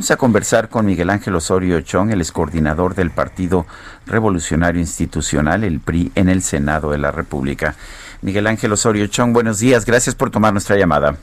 Vamos a conversar con Miguel Ángel Osorio Chong, el coordinador del Partido Revolucionario Institucional, el PRI, en el Senado de la República. Miguel Ángel Osorio Chong, buenos días. Gracias por tomar nuestra llamada.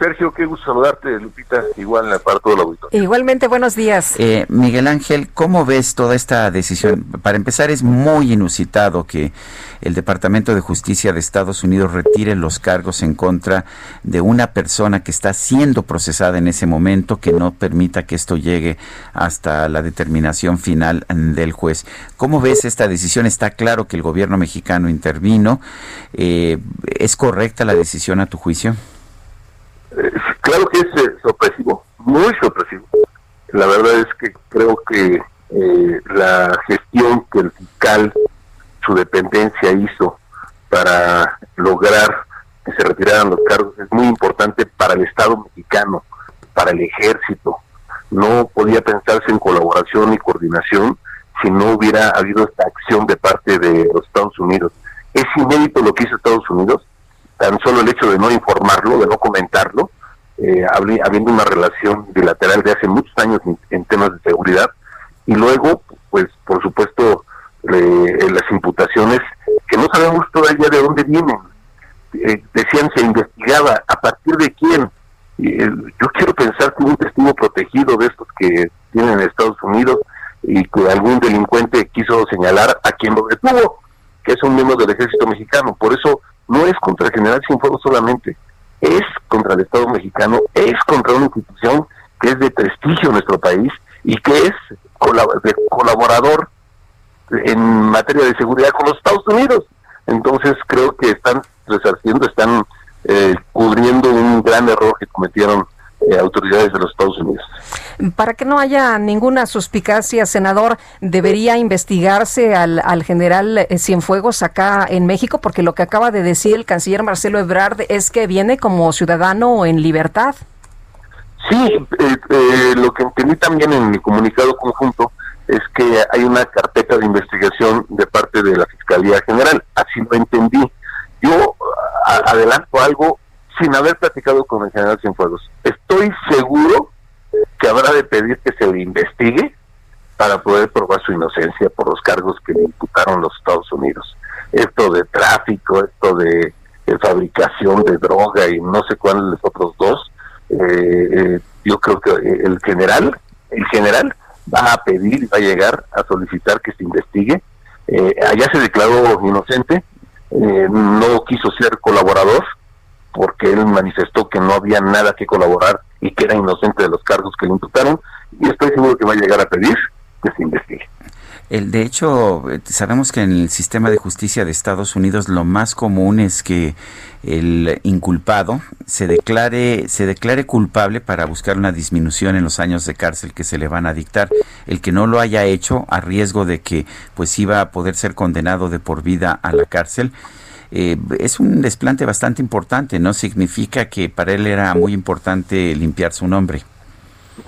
Sergio, qué gusto saludarte, Lupita, igual en la parte del auditorio. Igualmente, buenos días. Eh, Miguel Ángel, ¿cómo ves toda esta decisión? Para empezar, es muy inusitado que el Departamento de Justicia de Estados Unidos retire los cargos en contra de una persona que está siendo procesada en ese momento, que no permita que esto llegue hasta la determinación final del juez. ¿Cómo ves esta decisión? Está claro que el gobierno mexicano intervino. Eh, ¿Es correcta la decisión a tu juicio? Claro que es eh, sorpresivo, muy sorpresivo. La verdad es que creo que eh, la gestión que el fiscal, su dependencia hizo para lograr que se retiraran los cargos es muy importante para el Estado mexicano, para el ejército. No podía pensarse en colaboración y coordinación si no hubiera habido esta acción de parte de los Estados Unidos. Es inédito lo que hizo Estados Unidos, tan solo el hecho de no informarlo, de no comentarlo, eh, habiendo una relación bilateral de hace muchos años en, temas de seguridad, y luego, pues, por supuesto, eh, las imputaciones que no sabemos todavía de dónde vienen. Eh, decían se investigaba, ¿a partir de quién? yo quiero pensar que un testigo protegido de estos que tienen en Estados Unidos y que algún delincuente quiso señalar a quien lo detuvo, que es un miembro del ejército mexicano. Por eso no es contra el general Cienfuegos solamente, es contra el Estado mexicano, es contra una institución que es de prestigio en nuestro país y que colaborador en materia de seguridad con los Estados Unidos. Entonces creo que están resarciendo, están eh, cubriendo un gran error que cometieron eh, autoridades de los Estados Unidos. Para que no haya ninguna suspicacia, senador, ¿debería investigarse al, al general eh, Cienfuegos acá en México? Porque lo que acaba de decir el canciller Marcelo Ebrard es que viene como ciudadano en libertad. Sí, eh, lo que entendí también en mi comunicado conjunto es que hay una carpeta de investigación de parte de la Fiscalía General, así lo entendí. Yo adelanto algo sin haber platicado con el general Cienfuegos. Estoy seguro que habrá de pedir que se le investigue para poder probar su inocencia por los cargos que le imputaron los Estados Unidos. Esto de tráfico, esto de, fabricación de droga y no sé cuáles otros dos, eh, eh, yo creo que el general, el general va a pedir va a llegar a solicitar que se investigue. Eh, allá se declaró inocente, no quiso ser colaborador, porque él manifestó que no había nada que colaborar y que era inocente de los cargos que le imputaron y estoy seguro que va a llegar a pedir que se investigue. El, de hecho, sabemos que en el sistema de justicia de Estados Unidos lo más común es que el inculpado se declare, se declare culpable para buscar una disminución en los años de cárcel que se le van a dictar. El que no lo haya hecho a riesgo de que pues iba a poder ser condenado de por vida a la cárcel, eh, es un desplante bastante importante, ¿no? Significa que para él era muy importante limpiar su nombre.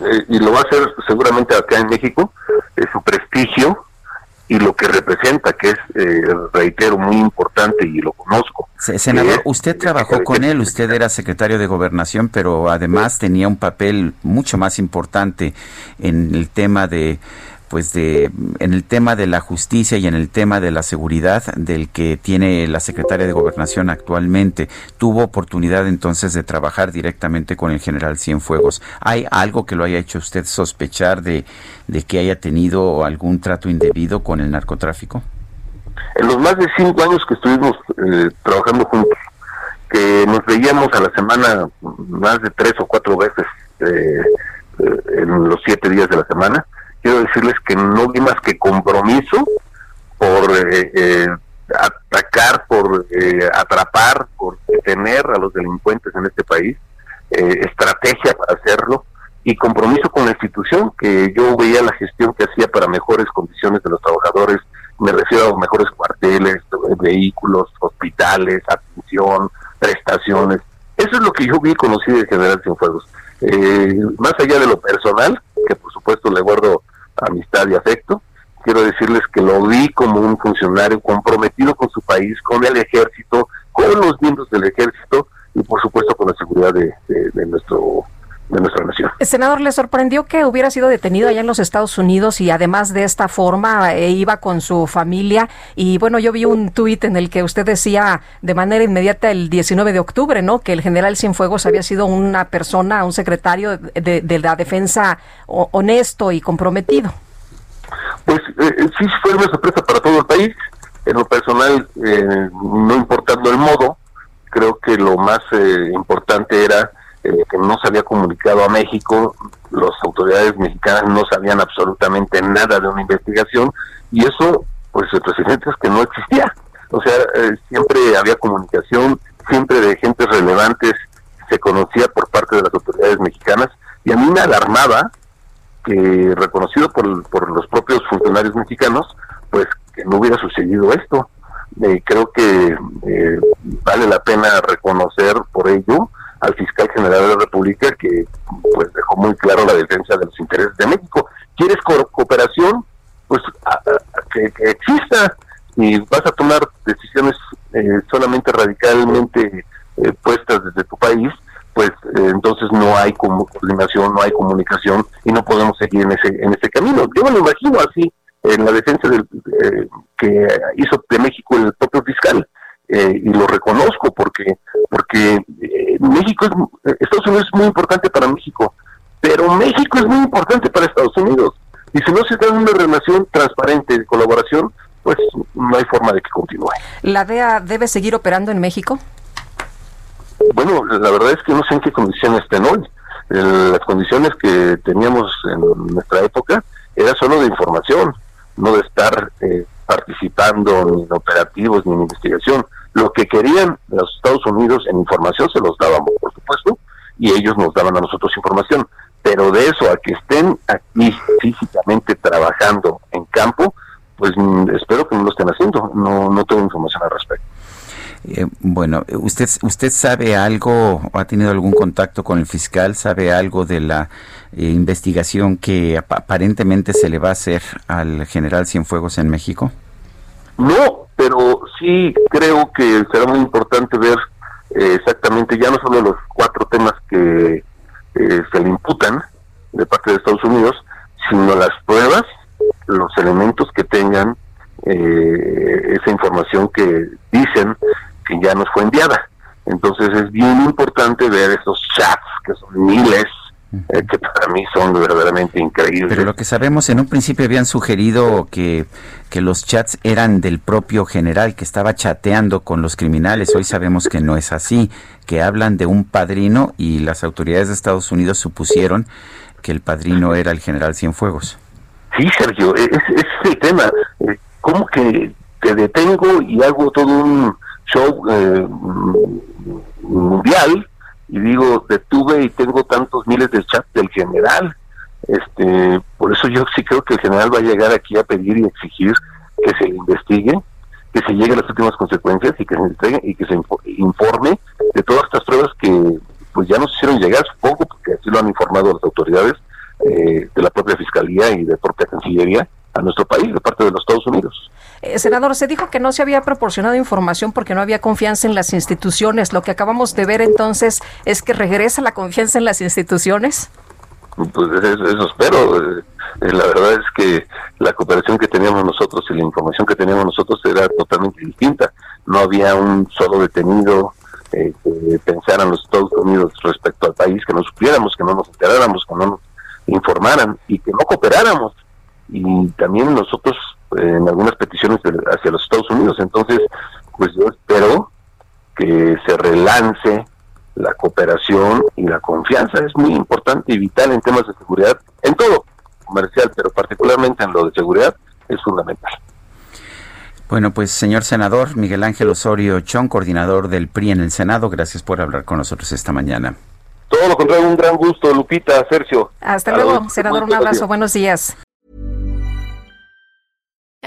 Eh, y lo va a hacer seguramente acá en México, su prestigio y lo que representa, que es, eh, reitero, muy importante y lo conozco. Senador, usted trabajó con él, usted era secretario de gobernación, pero además tenía un papel mucho más importante en el tema de pues de en el tema de la justicia y en el tema de la seguridad del que tiene la secretaria de gobernación actualmente tuvo oportunidad entonces de trabajar directamente con el general Cienfuegos. Hay algo que lo haya hecho usted sospechar de, de que haya tenido algún trato indebido con el narcotráfico en los más de cinco años que estuvimos eh, trabajando juntos que nos veíamos a la semana más de tres o cuatro veces eh, eh, en los siete días de la semana quiero decirles que no vi más que compromiso por eh, eh, atacar, por eh, atrapar, por detener a los delincuentes en este país, estrategia para hacerlo y compromiso con la institución, que yo veía la gestión que hacía para mejores condiciones de los trabajadores, me refiero a mejores cuarteles, vehículos, hospitales, atención, prestaciones. Eso es lo que yo vi y conocí de General Cienfuegos. Eh, más allá de lo personal, que por supuesto le guardo amistad y afecto, quiero decirles que lo vi como un funcionario comprometido con su país, con el ejército, con los miembros del ejército y por supuesto con la seguridad de, nuestro de nuestra nación. Senador, ¿le sorprendió que hubiera sido detenido allá en los Estados Unidos y además de esta forma eh, iba con su familia? Y bueno, yo vi un tuit en el que usted decía de manera inmediata el 19 de octubre, ¿no? Que el general Cienfuegos había sido una persona, un secretario de, la defensa honesto y comprometido. Pues eh, eh, sí fue una sorpresa para todo el país. En lo personal, eh, no importando el modo, creo que lo más importante era que no se había comunicado a México, las autoridades mexicanas no sabían absolutamente nada de una investigación y eso, pues el presidente es que no existía. O sea, siempre había comunicación, siempre de gentes relevantes se conocía por parte de las autoridades mexicanas y a mí me alarmaba que reconocido por, por los propios funcionarios mexicanos, pues que no hubiera sucedido esto. Eh, creo que eh, vale la pena reconocer por ello al fiscal general de la República que pues dejó muy claro la defensa de los intereses de México. ¿Quieres cooperación? Pues que, exista y vas a tomar decisiones eh, solamente radicalmente puestas desde tu país, pues eh, entonces no hay coordinación, no hay comunicación y no podemos seguir en ese en ese camino. Yo me lo imagino así en la defensa del, eh, que hizo de México el propio fiscal eh, y lo reconozco porque porque México es, Estados Unidos es muy importante para México, pero México es muy importante para Estados Unidos y si no se da una relación transparente de colaboración, pues no hay forma de que continúe. ¿La DEA debe seguir operando en México? Bueno, la verdad es que no sé en qué condiciones estén hoy. las condiciones que teníamos en nuestra época era solo de información, no de estar eh, participando ni en operativos ni en investigación. Lo que querían los Estados Unidos en información se los dábamos, por supuesto, y ellos nos daban a nosotros información. Pero de eso a que estén aquí físicamente trabajando en campo, pues mm, espero que no lo estén haciendo. No, no tengo información al respecto. Eh, bueno, ¿usted, ¿usted sabe algo o ha tenido algún contacto con el fiscal? ¿Sabe algo de la eh, investigación que aparentemente se le va a hacer al general Cienfuegos en México? No, pero sí creo que será muy importante ver eh, exactamente ya no solo los cuatro temas que se le imputan de parte de Estados Unidos, sino las pruebas, los elementos que tengan esa información que dicen que ya nos fue enviada. Entonces es bien importante ver esos chats, que son miles, eh, que para mí son verdaderamente increíbles. Pero lo que sabemos, en un principio habían sugerido que, que los chats eran del propio general, que estaba chateando con los criminales. Hoy sabemos que no es así, que hablan de un padrino y las autoridades de Estados Unidos supusieron que el padrino era el general Cienfuegos. Sí, Sergio, ese es el tema. Eh, ¿Cómo que te detengo y hago todo un show eh, mundial y digo, detuve y tengo tantos miles de chats del general. Este, por eso yo sí creo que el general va a llegar aquí a pedir y exigir que se investigue, que se llegue a las últimas consecuencias y que se entregue y que se informe de todas estas pruebas que pues ya nos hicieron llegar, supongo, porque así lo han informado las autoridades eh, de la propia fiscalía y de propia cancillería a nuestro país de parte de los Estados Unidos. Eh, senador, se dijo que no se había proporcionado información porque no había confianza en las instituciones. Lo que acabamos de ver entonces es que regresa la confianza en las instituciones. Pues eso, espero. Eh, eh, la verdad es que la cooperación que teníamos nosotros y la información que teníamos nosotros era totalmente distinta. No había un solo detenido que pensara en los Estados Unidos respecto al país, que no supiéramos, que no nos enteráramos, que no nos informaran y que no cooperáramos y también nosotros en algunas peticiones hacia los Estados Unidos. Entonces, pues yo espero que se relance la cooperación y la confianza. Es muy importante y vital en temas de seguridad, en todo comercial, pero particularmente en lo de seguridad, es fundamental. Bueno, pues señor senador Miguel Ángel Osorio Chón, coordinador del PRI en el Senado, gracias por hablar con nosotros esta mañana. Todo lo contrario, un gran gusto, Lupita, Sergio. Hasta luego, senador, un abrazo, buenos días.